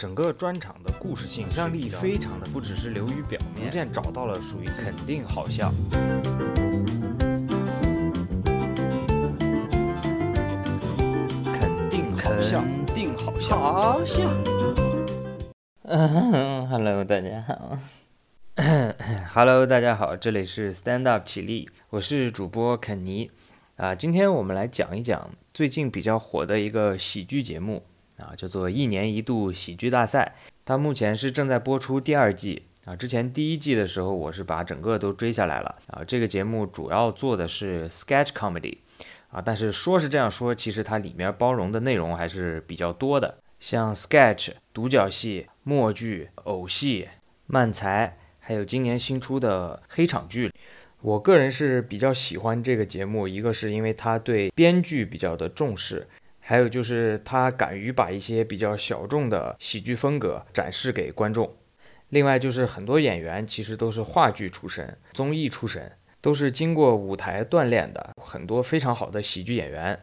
整个专场的故事性、想象力非常的，不只是流于表面，逐渐找到了属于肯定好笑。肯定好笑，肯定好笑。好笑。嗯，Hello，大家好。Hello，大家好，这里是 Stand Up 起立，我是主播肯尼。啊，今天我们来讲一讲最近比较火的一个喜剧节目啊，叫做一年一度喜剧大赛。它目前是正在播出第二季啊。之前第一季的时候，我是把整个都追下来了啊。这个节目主要做的是 sketch comedy 啊，但是说是这样说，其实它里面包容的内容还是比较多的，像 sketch、独角戏、默剧、偶戏、漫才，还有今年新出的黑场剧。我个人是比较喜欢这个节目，一个是因为它对编剧比较的重视，还有就是他敢于把一些比较小众的喜剧风格展示给观众。另外就是很多演员其实都是话剧出身、综艺出身，都是经过舞台锻炼的，很多非常好的喜剧演员。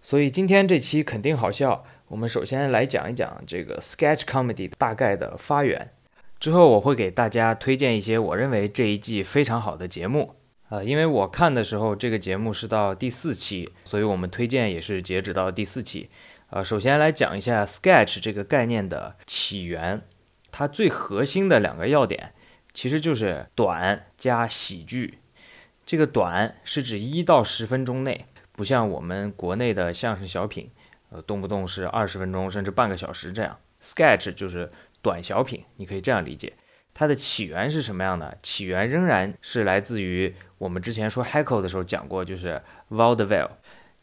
所以今天这期肯定好笑。我们首先来讲一讲这个 sketch comedy 大概的发源，之后我会给大家推荐一些我认为这一季非常好的节目。呃，因为我看的时候，这个节目是到第四期，所以我们推荐也是截止到第四期。呃，首先来讲一下 sketch 这个概念的起源，它最核心的两个要点其实就是短加喜剧。这个短是指一到十分钟内，不像我们国内的相声小品，呃，动不动是二十分钟甚至半个小时这样。sketch 就是短小品，你可以这样理解。它的起源是什么样的？起源仍然是来自于我们之前说 Heckle 的时候讲过，就是 Vaudeville，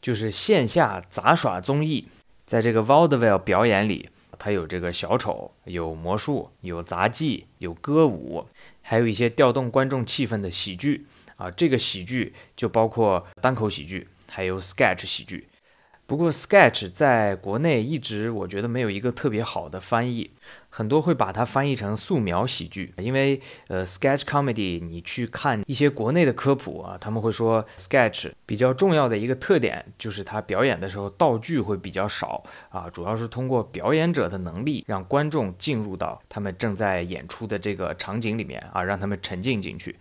就是线下杂耍综艺。在这个 Vaudeville 表演里，它有这个小丑，有魔术，有杂技，有歌舞，还有一些调动观众气氛的喜剧啊。这个喜剧就包括单口喜剧，还有 sketch 喜剧。不过 sketch 在国内一直我觉得没有一个特别好的翻译，很多会把它翻译成素描喜剧，因为呃 sketch comedy 你去看一些国内的科普啊，他们会说 sketch 比较重要的一个特点就是它表演的时候道具会比较少啊，主要是通过表演者的能力让观众进入到他们正在演出的这个场景里面啊，让他们沉浸进去。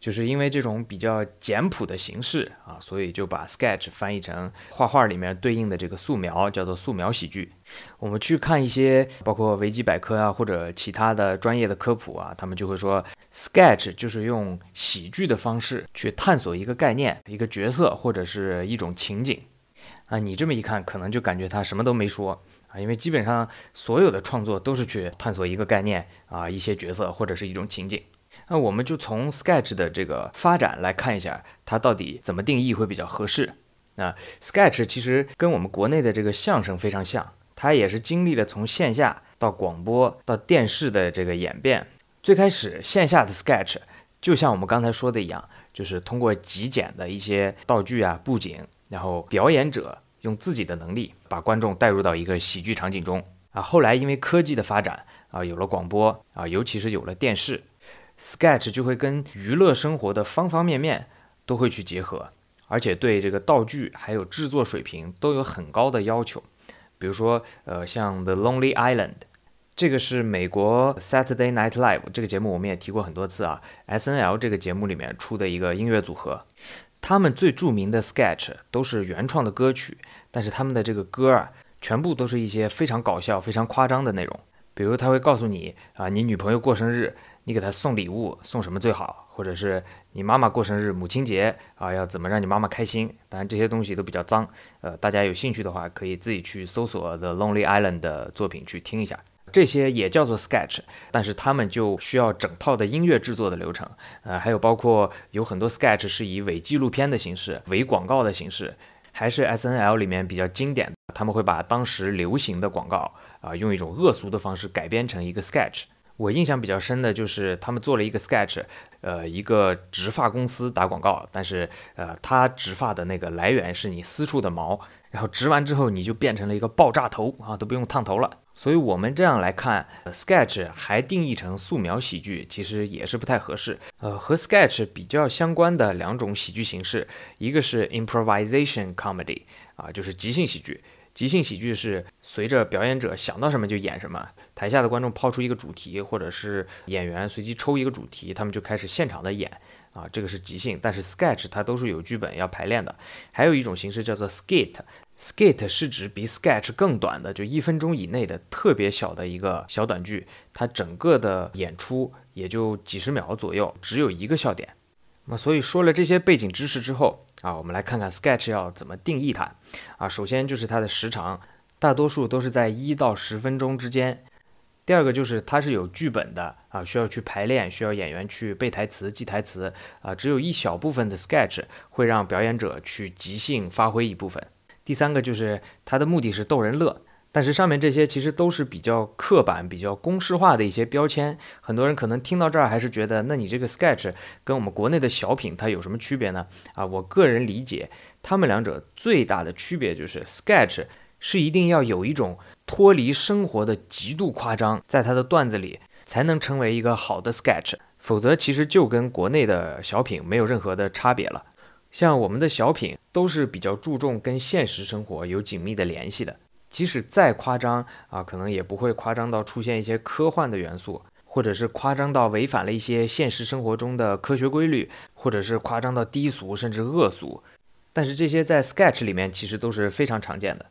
就是因为这种比较简朴的形式啊，所以就把 sketch 翻译成画画里面对应的这个素描，叫做素描喜剧。我们去看一些包括维基百科啊，或者其他的专业的科普啊，他们就会说 sketch 就是用喜剧的方式去探索一个概念、一个角色或者是一种情景啊。你这么一看，可能就感觉他什么都没说啊，因为基本上所有的创作都是去探索一个概念啊、一些角色或者是一种情景。那我们就从 sketch 的这个发展来看一下，它到底怎么定义会比较合适。那，sketch 其实跟我们国内的这个相声非常像，它也是经历了从线下到广播到电视的这个演变。最开始线下的 sketch 就像我们刚才说的一样，就是通过极简的一些道具啊、布景，然后表演者用自己的能力把观众带入到一个喜剧场景中。啊，后来因为科技的发展啊，有了广播啊，尤其是有了电视。Sketch 就会跟娱乐生活的方方面面都会去结合，而且对这个道具还有制作水平都有很高的要求。比如说，呃，像 The Lonely Island，这个是美国 Saturday Night Live 这个节目，我们也提过很多次啊。SNL 这个节目里面出的一个音乐组合，他们最著名的 Sketch 都是原创的歌曲，但是他们的这个歌啊，全部都是一些非常搞笑、非常夸张的内容。比如他会告诉你啊，你女朋友过生日。你给她送礼物，送什么最好？或者是你妈妈过生日、母亲节啊，要怎么让你妈妈开心？当然这些东西都比较脏，呃，大家有兴趣的话可以自己去搜索 The Lonely Island 的作品去听一下。这些也叫做 sketch，但是他们就需要整套的音乐制作的流程，呃，还有包括有很多 sketch 是以伪纪录片的形式、伪广告的形式，还是 SNL 里面比较经典的，他们会把当时流行的广告啊，用一种恶俗的方式改编成一个 sketch。我印象比较深的就是他们做了一个 sketch，呃，一个植发公司打广告，但是呃，他植发的那个来源是你私处的毛，然后植完之后你就变成了一个爆炸头啊，都不用烫头了。所以我们这样来看，sketch 还定义成素描喜剧，其实也是不太合适。呃，和 sketch 比较相关的两种喜剧形式，一个是 improvisation comedy，啊，就是即兴喜剧。即兴喜剧是随着表演者想到什么就演什么，台下的观众抛出一个主题，或者是演员随机抽一个主题，他们就开始现场的演啊，这个是即兴。但是 sketch 它都是有剧本要排练的。还有一种形式叫做 skit，skit 是指比 sketch 更短的，就一分钟以内的特别小的一个小短剧，它整个的演出也就几十秒左右，只有一个笑点。那，所以说了这些背景知识之后啊，我们来看看 sketch 要怎么定义它啊。首先就是它的时长，大多数都是在一到十分钟之间。第二个就是它是有剧本的啊，需要去排练，需要演员去背台词、记台词啊。只有一小部分的 sketch 会让表演者去即兴发挥一部分。第三个就是它的目的是逗人乐。但是上面这些其实都是比较刻板、比较公式化的一些标签，很多人可能听到这儿还是觉得，那你这个 sketch 跟我们国内的小品它有什么区别呢？啊，我个人理解，他们两者最大的区别就是 sketch 是一定要有一种脱离生活的极度夸张，在它的段子里才能成为一个好的 sketch，否则其实就跟国内的小品没有任何的差别了。像我们的小品都是比较注重跟现实生活有紧密的联系的。即使再夸张啊，可能也不会夸张到出现一些科幻的元素，或者是夸张到违反了一些现实生活中的科学规律，或者是夸张到低俗甚至恶俗。但是这些在 sketch 里面其实都是非常常见的。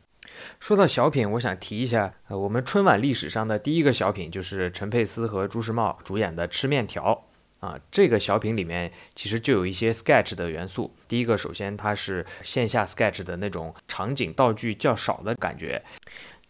说到小品，我想提一下，呃，我们春晚历史上的第一个小品就是陈佩斯和朱时茂主演的《吃面条》。啊，这个小品里面其实就有一些 sketch 的元素。第一个，首先它是线下 sketch 的那种场景道具较少的感觉；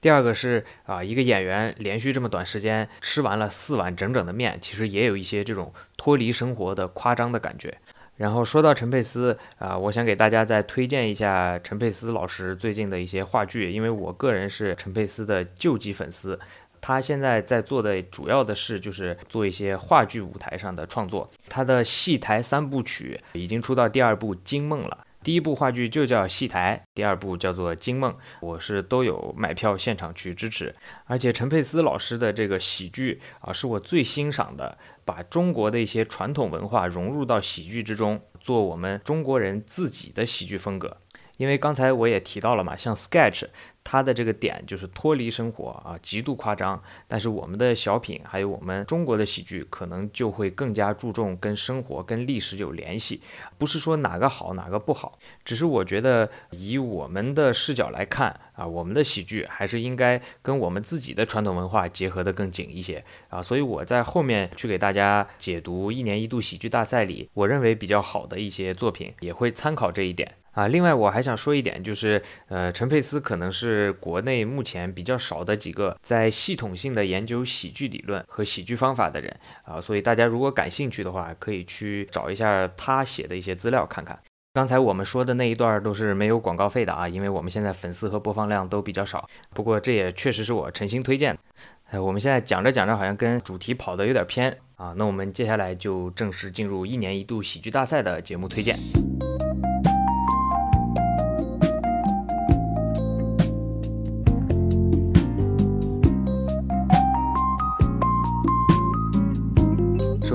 第二个是啊，一个演员连续这么短时间吃完了四碗整整的面，其实也有一些这种脱离生活的夸张的感觉。然后说到陈佩斯啊，我想给大家再推荐一下陈佩斯老师最近的一些话剧，因为我个人是陈佩斯的救急粉丝。他现在在做的主要的事就是做一些话剧舞台上的创作。他的戏台三部曲已经出到第二部《惊梦》了。第一部话剧就叫戏台，第二部叫做《惊梦》，我是都有买票现场去支持。而且陈佩斯老师的这个喜剧啊，是我最欣赏的，把中国的一些传统文化融入到喜剧之中，做我们中国人自己的喜剧风格。因为刚才我也提到了嘛，像 sketch。它的这个点就是脱离生活啊，极度夸张。但是我们的小品，还有我们中国的喜剧，可能就会更加注重跟生活、跟历史有联系。不是说哪个好，哪个不好，只是我觉得以我们的视角来看啊，我们的喜剧还是应该跟我们自己的传统文化结合的更紧一些啊。所以我在后面去给大家解读一年一度喜剧大赛里我认为比较好的一些作品，也会参考这一点。啊，另外我还想说一点，就是，呃，陈佩斯可能是国内目前比较少的几个在系统性的研究喜剧理论和喜剧方法的人啊，所以大家如果感兴趣的话，可以去找一下他写的一些资料看看。刚才我们说的那一段都是没有广告费的啊，因为我们现在粉丝和播放量都比较少，不过这也确实是我诚心推荐。哎，我们现在讲着讲着好像跟主题跑的有点偏啊，那我们接下来就正式进入一年一度喜剧大赛的节目推荐。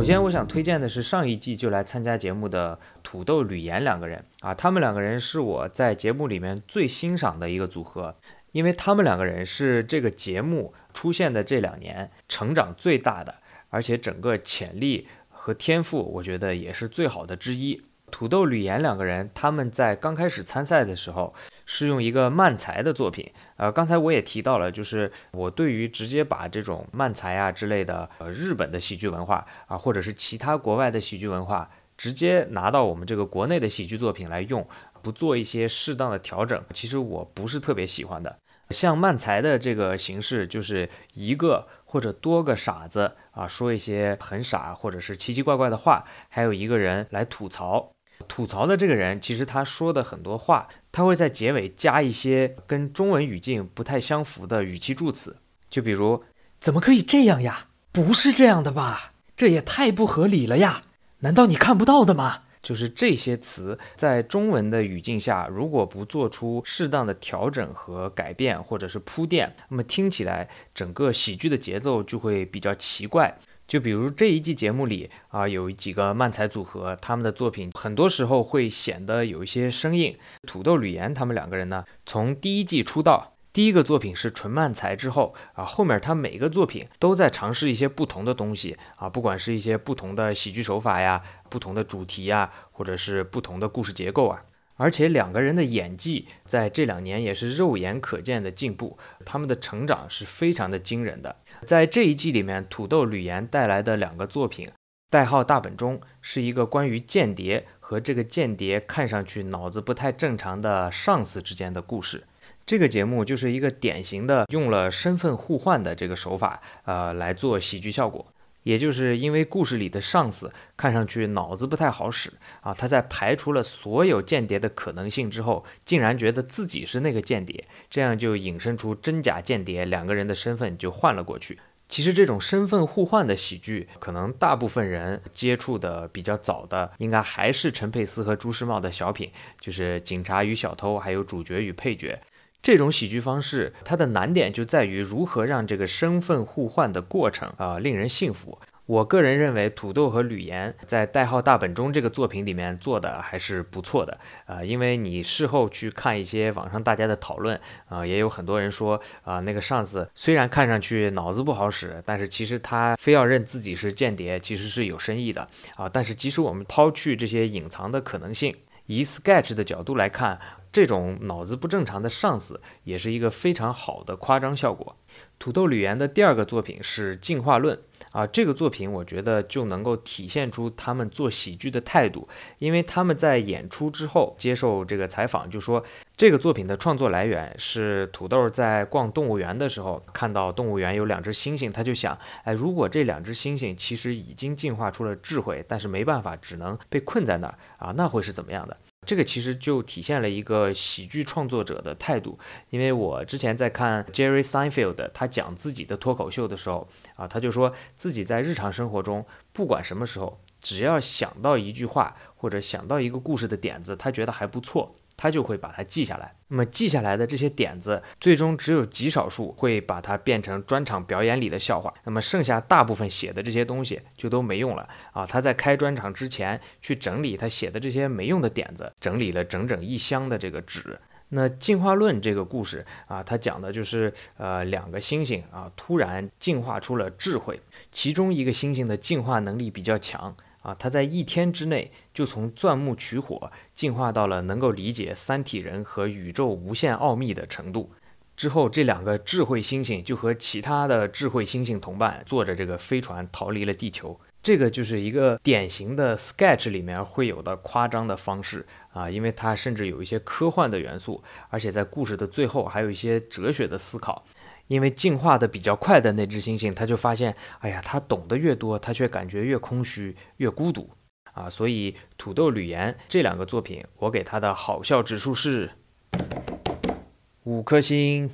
首先，我想推荐的是上一季就来参加节目的土豆吕岩两个人啊，他们两个人是我在节目里面最欣赏的一个组合，因为他们两个人是这个节目出现的这两年成长最大的，而且整个潜力和天赋，我觉得也是最好的之一。土豆吕岩两个人，他们在刚开始参赛的时候。是用一个漫才的作品，呃，刚才我也提到了，就是我对于直接把这种漫才啊之类的，呃，日本的喜剧文化啊，或者是其他国外的喜剧文化，直接拿到我们这个国内的喜剧作品来用，不做一些适当的调整，其实我不是特别喜欢的。像漫才的这个形式，就是一个或者多个傻子啊，说一些很傻或者是奇奇怪怪的话，还有一个人来吐槽。吐槽的这个人，其实他说的很多话，他会在结尾加一些跟中文语境不太相符的语气助词，就比如“怎么可以这样呀？不是这样的吧？这也太不合理了呀？难道你看不到的吗？”就是这些词在中文的语境下，如果不做出适当的调整和改变，或者是铺垫，那么听起来整个喜剧的节奏就会比较奇怪。就比如这一季节目里啊，有几个漫才组合，他们的作品很多时候会显得有一些生硬。土豆吕岩他们两个人呢，从第一季出道第一个作品是纯漫才之后啊，后面他每个作品都在尝试一些不同的东西啊，不管是一些不同的喜剧手法呀、不同的主题呀，或者是不同的故事结构啊。而且两个人的演技在这两年也是肉眼可见的进步，他们的成长是非常的惊人的。在这一季里面，土豆吕岩带来的两个作品，代号大本钟是一个关于间谍和这个间谍看上去脑子不太正常的上司之间的故事。这个节目就是一个典型的用了身份互换的这个手法，呃，来做喜剧效果。也就是因为故事里的上司看上去脑子不太好使啊，他在排除了所有间谍的可能性之后，竟然觉得自己是那个间谍，这样就引申出真假间谍两个人的身份就换了过去。其实这种身份互换的喜剧，可能大部分人接触的比较早的，应该还是陈佩斯和朱时茂的小品，就是《警察与小偷》，还有主角与配角。这种喜剧方式，它的难点就在于如何让这个身份互换的过程啊令人信服。我个人认为，土豆和吕岩在《代号大本钟》这个作品里面做的还是不错的啊，因为你事后去看一些网上大家的讨论啊，也有很多人说啊，那个上司虽然看上去脑子不好使，但是其实他非要认自己是间谍，其实是有深意的啊。但是即使我们抛去这些隐藏的可能性，以 sketch 的角度来看。这种脑子不正常的上司也是一个非常好的夸张效果。土豆吕岩的第二个作品是《进化论》啊，这个作品我觉得就能够体现出他们做喜剧的态度，因为他们在演出之后接受这个采访，就说这个作品的创作来源是土豆在逛动物园的时候看到动物园有两只猩猩，他就想，哎，如果这两只猩猩其实已经进化出了智慧，但是没办法，只能被困在那儿啊，那会是怎么样的？这个其实就体现了一个喜剧创作者的态度，因为我之前在看 Jerry Seinfeld 他讲自己的脱口秀的时候啊，他就说自己在日常生活中不管什么时候，只要想到一句话或者想到一个故事的点子，他觉得还不错。他就会把它记下来。那么记下来的这些点子，最终只有极少数会把它变成专场表演里的笑话。那么剩下大部分写的这些东西就都没用了啊！他在开专场之前去整理他写的这些没用的点子，整理了整整一箱的这个纸。那进化论这个故事啊，它讲的就是呃两个猩猩啊突然进化出了智慧，其中一个猩猩的进化能力比较强。啊，他在一天之内就从钻木取火进化到了能够理解三体人和宇宙无限奥秘的程度。之后，这两个智慧猩猩就和其他的智慧猩猩同伴坐着这个飞船逃离了地球。这个就是一个典型的 sketch 里面会有的夸张的方式啊，因为它甚至有一些科幻的元素，而且在故事的最后还有一些哲学的思考。因为进化的比较快的那只猩猩，他就发现，哎呀，他懂得越多，他却感觉越空虚、越孤独啊！所以土豆吕岩这两个作品，我给他的好笑指数是五颗星。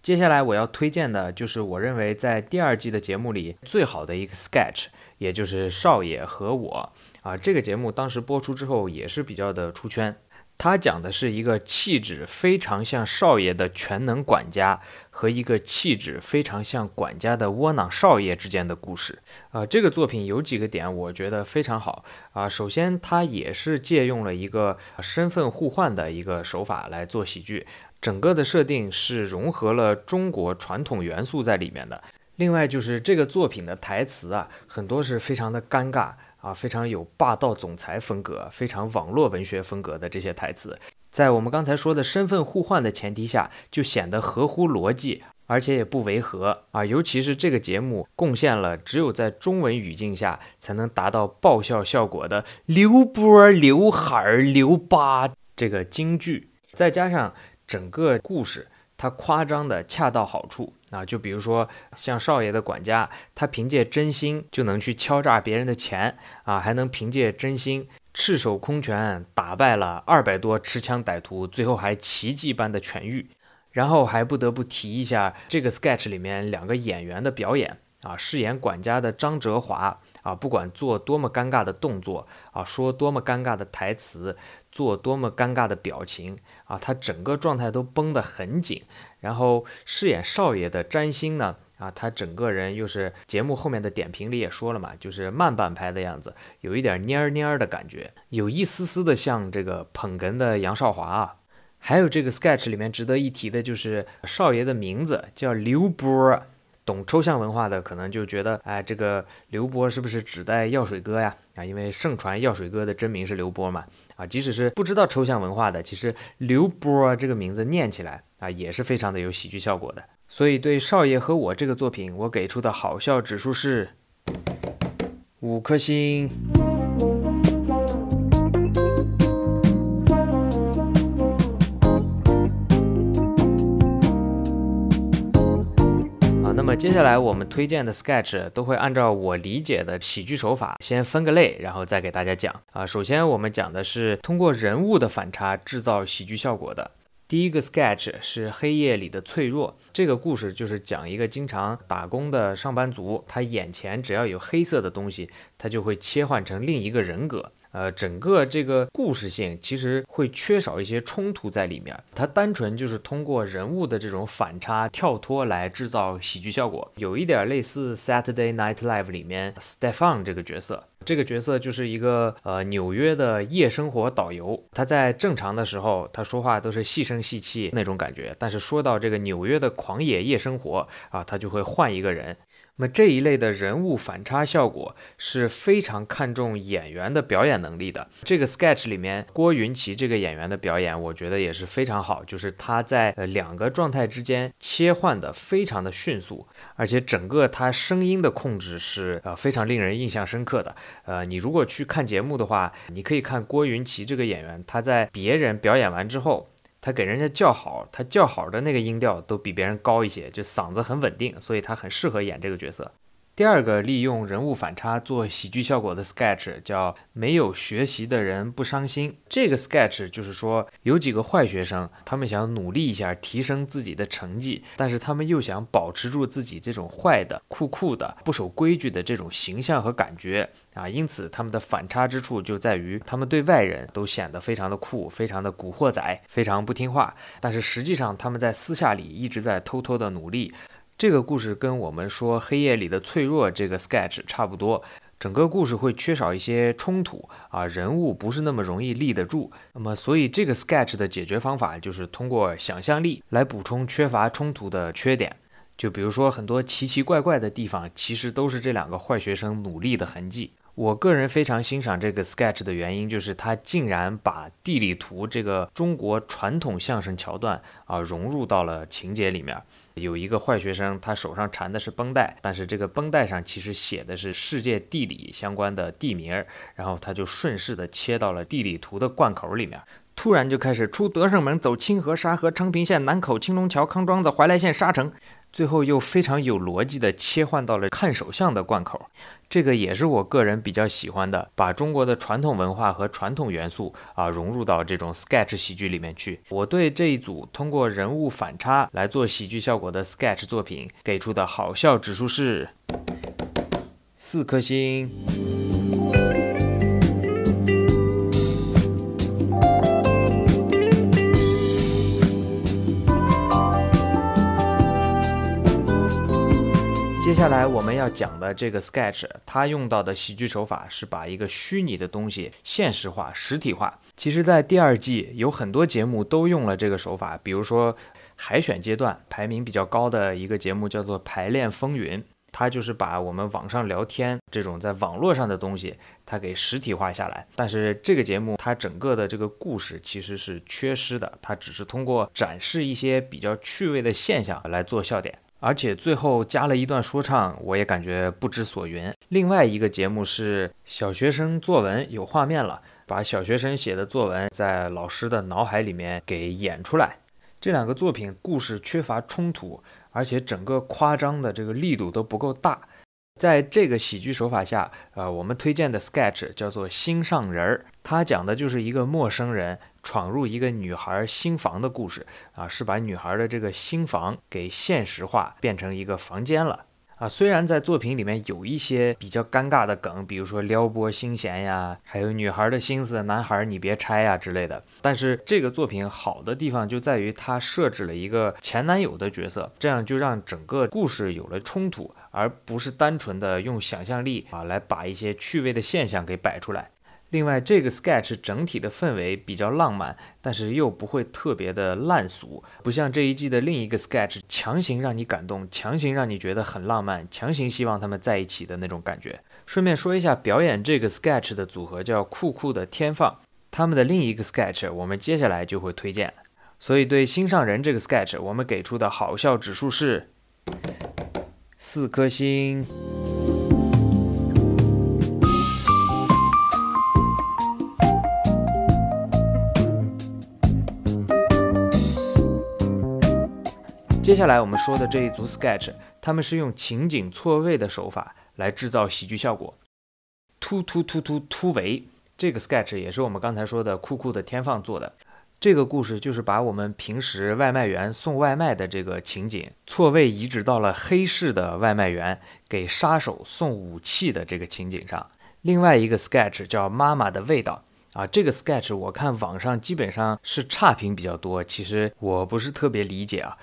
接下来我要推荐的就是我认为在第二季的节目里最好的一个 sketch，也就是少爷和我啊。这个节目当时播出之后也是比较的出圈。他讲的是一个气质非常像少爷的全能管家和一个气质非常像管家的窝囊少爷之间的故事。啊，这个作品有几个点我觉得非常好啊。首先，他也是借用了一个身份互换的一个手法来做喜剧，整个的设定是融合了中国传统元素在里面的。另外，就是这个作品的台词啊，很多是非常的尴尬。啊，非常有霸道总裁风格，非常网络文学风格的这些台词，在我们刚才说的身份互换的前提下，就显得合乎逻辑，而且也不违和啊。尤其是这个节目贡献了只有在中文语境下才能达到爆笑效果的“刘波、刘海儿、刘疤”这个京剧，再加上整个故事。它夸张的恰到好处啊，就比如说像少爷的管家，他凭借真心就能去敲诈别人的钱啊，还能凭借真心赤手空拳打败了二百多持枪歹徒，最后还奇迹般的痊愈。然后还不得不提一下这个 sketch 里面两个演员的表演啊，饰演管家的张哲华啊，不管做多么尴尬的动作啊，说多么尴尬的台词。做多么尴尬的表情啊！他整个状态都绷得很紧。然后饰演少爷的占星呢啊，他整个人又是节目后面的点评里也说了嘛，就是慢半拍的样子，有一点蔫蔫儿的感觉，有一丝丝的像这个捧哏的杨少华啊。还有这个 sketch 里面值得一提的就是少爷的名字叫刘波。懂抽象文化的可能就觉得，哎，这个刘波是不是指代药水哥呀？啊，因为盛传药水哥的真名是刘波嘛。啊，即使是不知道抽象文化的，其实刘波这个名字念起来啊，也是非常的有喜剧效果的。所以对少爷和我这个作品，我给出的好笑指数是五颗星。接下来我们推荐的 sketch 都会按照我理解的喜剧手法先分个类，然后再给大家讲啊。首先我们讲的是通过人物的反差制造喜剧效果的。第一个 sketch 是黑夜里的脆弱。这个故事就是讲一个经常打工的上班族，他眼前只要有黑色的东西，他就会切换成另一个人格。呃，整个这个故事性其实会缺少一些冲突在里面，它单纯就是通过人物的这种反差跳脱来制造喜剧效果，有一点类似 Saturday Night Live 里面 Stefan 这个角色。这个角色就是一个呃纽约的夜生活导游，他在正常的时候他说话都是细声细气那种感觉，但是说到这个纽约的狂野夜生活啊，他就会换一个人。那么这一类的人物反差效果是非常看重演员的表演能力的。这个 sketch 里面，郭云奇这个演员的表演，我觉得也是非常好，就是他在呃两个状态之间切换的非常的迅速，而且整个他声音的控制是呃非常令人印象深刻的。呃，你如果去看节目的话，你可以看郭云奇这个演员，他在别人表演完之后。他给人家叫好，他叫好的那个音调都比别人高一些，就嗓子很稳定，所以他很适合演这个角色。第二个利用人物反差做喜剧效果的 sketch 叫“没有学习的人不伤心”。这个 sketch 就是说，有几个坏学生，他们想努力一下提升自己的成绩，但是他们又想保持住自己这种坏的、酷酷的、不守规矩的这种形象和感觉啊。因此，他们的反差之处就在于，他们对外人都显得非常的酷，非常的古惑仔，非常不听话，但是实际上他们在私下里一直在偷偷的努力。这个故事跟我们说黑夜里的脆弱这个 sketch 差不多，整个故事会缺少一些冲突啊，人物不是那么容易立得住。那么，所以这个 sketch 的解决方法就是通过想象力来补充缺乏冲突的缺点。就比如说很多奇奇怪怪的地方，其实都是这两个坏学生努力的痕迹。我个人非常欣赏这个 sketch 的原因，就是他竟然把地理图这个中国传统相声桥段啊融入到了情节里面。有一个坏学生，他手上缠的是绷带，但是这个绷带上其实写的是世界地理相关的地名，然后他就顺势的切到了地理图的贯口里面。突然就开始出德胜门，走清河、沙河、昌平县、南口、青龙桥、康庄子、怀来县、沙城，最后又非常有逻辑的切换到了看手相的贯口。这个也是我个人比较喜欢的，把中国的传统文化和传统元素啊融入到这种 sketch 喜剧里面去。我对这一组通过人物反差来做喜剧效果的 sketch 作品给出的好笑指数是四颗星。接下来我们要讲的这个 sketch，它用到的喜剧手法是把一个虚拟的东西现实化、实体化。其实，在第二季有很多节目都用了这个手法，比如说海选阶段排名比较高的一个节目叫做《排练风云》，它就是把我们网上聊天这种在网络上的东西，它给实体化下来。但是这个节目它整个的这个故事其实是缺失的，它只是通过展示一些比较趣味的现象来做笑点。而且最后加了一段说唱，我也感觉不知所云。另外一个节目是小学生作文，有画面了，把小学生写的作文在老师的脑海里面给演出来。这两个作品故事缺乏冲突，而且整个夸张的这个力度都不够大。在这个喜剧手法下，呃，我们推荐的 sketch 叫做《心上人儿》，它讲的就是一个陌生人闯入一个女孩新房的故事啊，是把女孩的这个新房给现实化，变成一个房间了啊。虽然在作品里面有一些比较尴尬的梗，比如说撩拨心弦呀，还有女孩的心思，男孩你别拆呀之类的，但是这个作品好的地方就在于它设置了一个前男友的角色，这样就让整个故事有了冲突。而不是单纯的用想象力啊来把一些趣味的现象给摆出来。另外，这个 sketch 整体的氛围比较浪漫，但是又不会特别的烂俗，不像这一季的另一个 sketch 强行让你感动，强行让你觉得很浪漫，强行希望他们在一起的那种感觉。顺便说一下，表演这个 sketch 的组合叫酷酷的天放，他们的另一个 sketch 我们接下来就会推荐。所以对心上人这个 sketch，我们给出的好笑指数是四颗星。接下来我们说的这一组 sketch，他们是用情景错位的手法来制造喜剧效果。突突突突突围，这个 sketch 也是我们刚才说的酷酷的天放做的。这个故事就是把我们平时外卖员送外卖的这个情景错位移植到了黑市的外卖员给杀手送武器的这个情景上。另外一个 sketch 叫妈妈的味道啊，这个 sketch 我看网上基本上是差评比较多，其实我不是特别理解啊。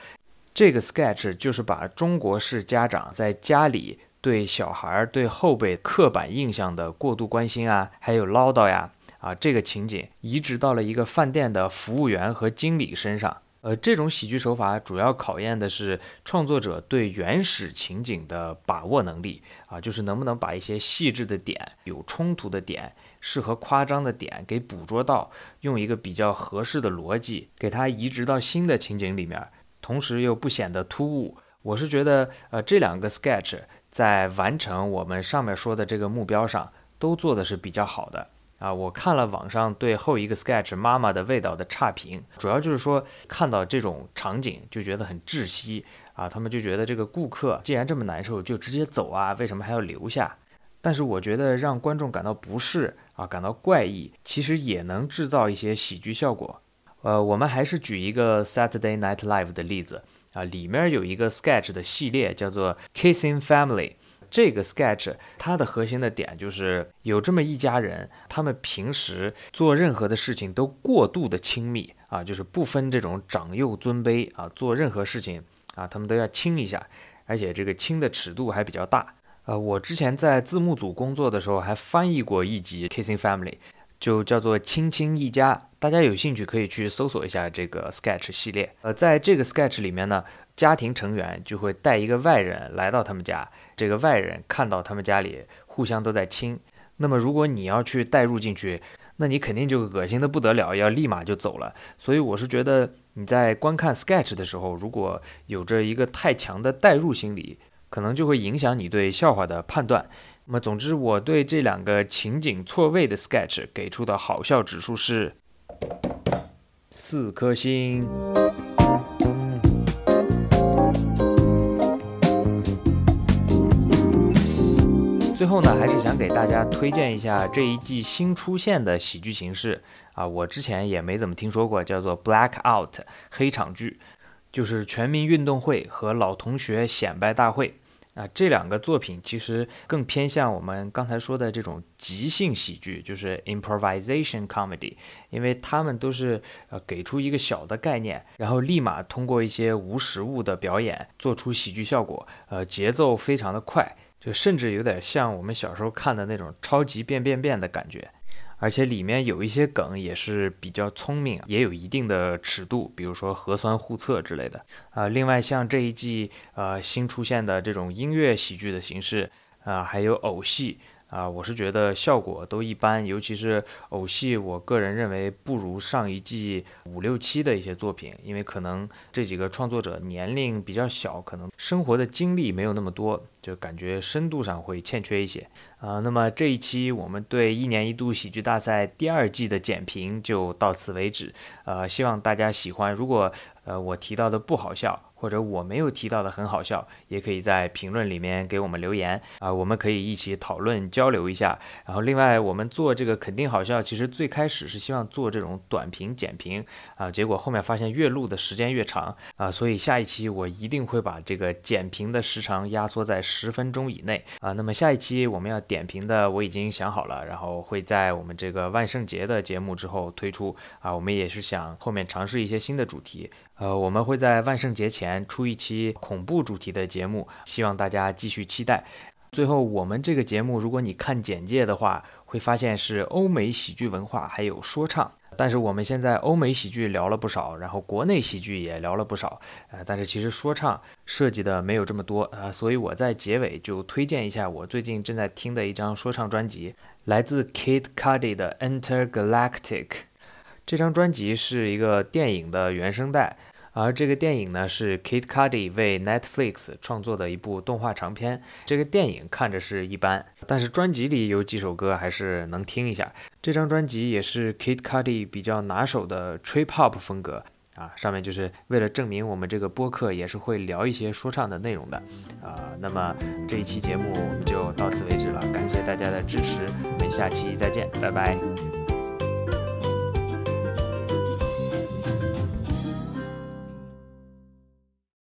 这个 sketch 就是把中国式家长在家里对小孩、对后辈刻板印象的过度关心啊，还有唠叨呀，啊，这个情景移植到了一个饭店的服务员和经理身上。呃，这种喜剧手法主要考验的是创作者对原始情景的把握能力啊，就是能不能把一些细致的点、有冲突的点、适合夸张的点给捕捉到，用一个比较合适的逻辑给它移植到新的情景里面。同时又不显得突兀，我是觉得，呃，这两个 sketch 在完成我们上面说的这个目标上都做的是比较好的啊。我看了网上对后一个 sketch 妈妈的味道的差评，主要就是说看到这种场景就觉得很窒息啊，他们就觉得这个顾客既然这么难受，就直接走啊，为什么还要留下？但是我觉得让观众感到不适啊，感到怪异，其实也能制造一些喜剧效果。呃，我们还是举一个 Saturday Night Live 的例子啊，里面有一个 sketch 的系列叫做 Kissing Family。这个 sketch 它的核心的点就是有这么一家人，他们平时做任何的事情都过度的亲密啊，就是不分这种长幼尊卑啊，做任何事情啊，他们都要亲一下，而且这个亲的尺度还比较大。呃，我之前在字幕组工作的时候还翻译过一集 Kissing Family。就叫做亲亲一家，大家有兴趣可以去搜索一下这个 sketch 系列。呃，在这个 sketch 里面呢，家庭成员就会带一个外人来到他们家，这个外人看到他们家里互相都在亲，那么如果你要去带入进去，那你肯定就恶心的不得了，要立马就走了。所以我是觉得你在观看 sketch 的时候，如果有着一个太强的代入心理，可能就会影响你对笑话的判断。那么，总之，我对这两个情景错位的 sketch 给出的好笑指数是四颗星。最后呢，还是想给大家推荐一下这一季新出现的喜剧形式啊，我之前也没怎么听说过，叫做 Black Out 黑场剧，就是全民运动会和老同学显摆大会。啊，这两个作品其实更偏向我们刚才说的这种即兴喜剧，就是 improvisation comedy，因为他们都是呃给出一个小的概念，然后立马通过一些无实物的表演做出喜剧效果，呃，节奏非常的快，就甚至有点像我们小时候看的那种超级变变变的感觉。而且里面有一些梗也是比较聪明，也有一定的尺度，比如说核酸互测之类的呃。另外，像这一季呃新出现的这种音乐喜剧的形式啊，还有偶戏。啊，我是觉得效果都一般，尤其是偶戏，我个人认为不如上一季五六七的一些作品，因为可能这几个创作者年龄比较小，可能生活的经历没有那么多，就感觉深度上会欠缺一些。啊，那么这一期我们对一年一度喜剧大赛第二季的简评就到此为止。呃，希望大家喜欢。如果呃我提到的不好笑，或者我没有提到的很好笑，也可以在评论里面给我们留言啊，我们可以一起讨论交流一下。然后另外，我们做这个肯定好笑，其实最开始是希望做这种短评简评啊，结果后面发现越录的时间越长啊，所以下一期我一定会把这个简评的时长压缩在十分钟以内啊。那么下一期我们要点评的我已经想好了，然后会在我们这个万圣节的节目之后推出啊。我们也是想后面尝试一些新的主题。呃，我们会在万圣节前出一期恐怖主题的节目，希望大家继续期待。最后，我们这个节目，如果你看简介的话，会发现是欧美喜剧文化还有说唱。但是我们现在欧美喜剧聊了不少，然后国内喜剧也聊了不少，呃，但是其实说唱涉及的没有这么多呃，所以我在结尾就推荐一下我最近正在听的一张说唱专辑，来自 Kid Cudi 的 Intergalactic。这张专辑是一个电影的原声带。而这个电影呢，是 Kid Cudi 为 Netflix 创作的一部动画长片。这个电影看着是一般，但是专辑里有几首歌还是能听一下。这张专辑也是 Kid Cudi 比较拿手的 Trip Hop 风格啊。上面就是为了证明我们这个播客也是会聊一些说唱的内容的啊。那么这一期节目我们就到此为止了，感谢大家的支持，我们下期再见，拜拜。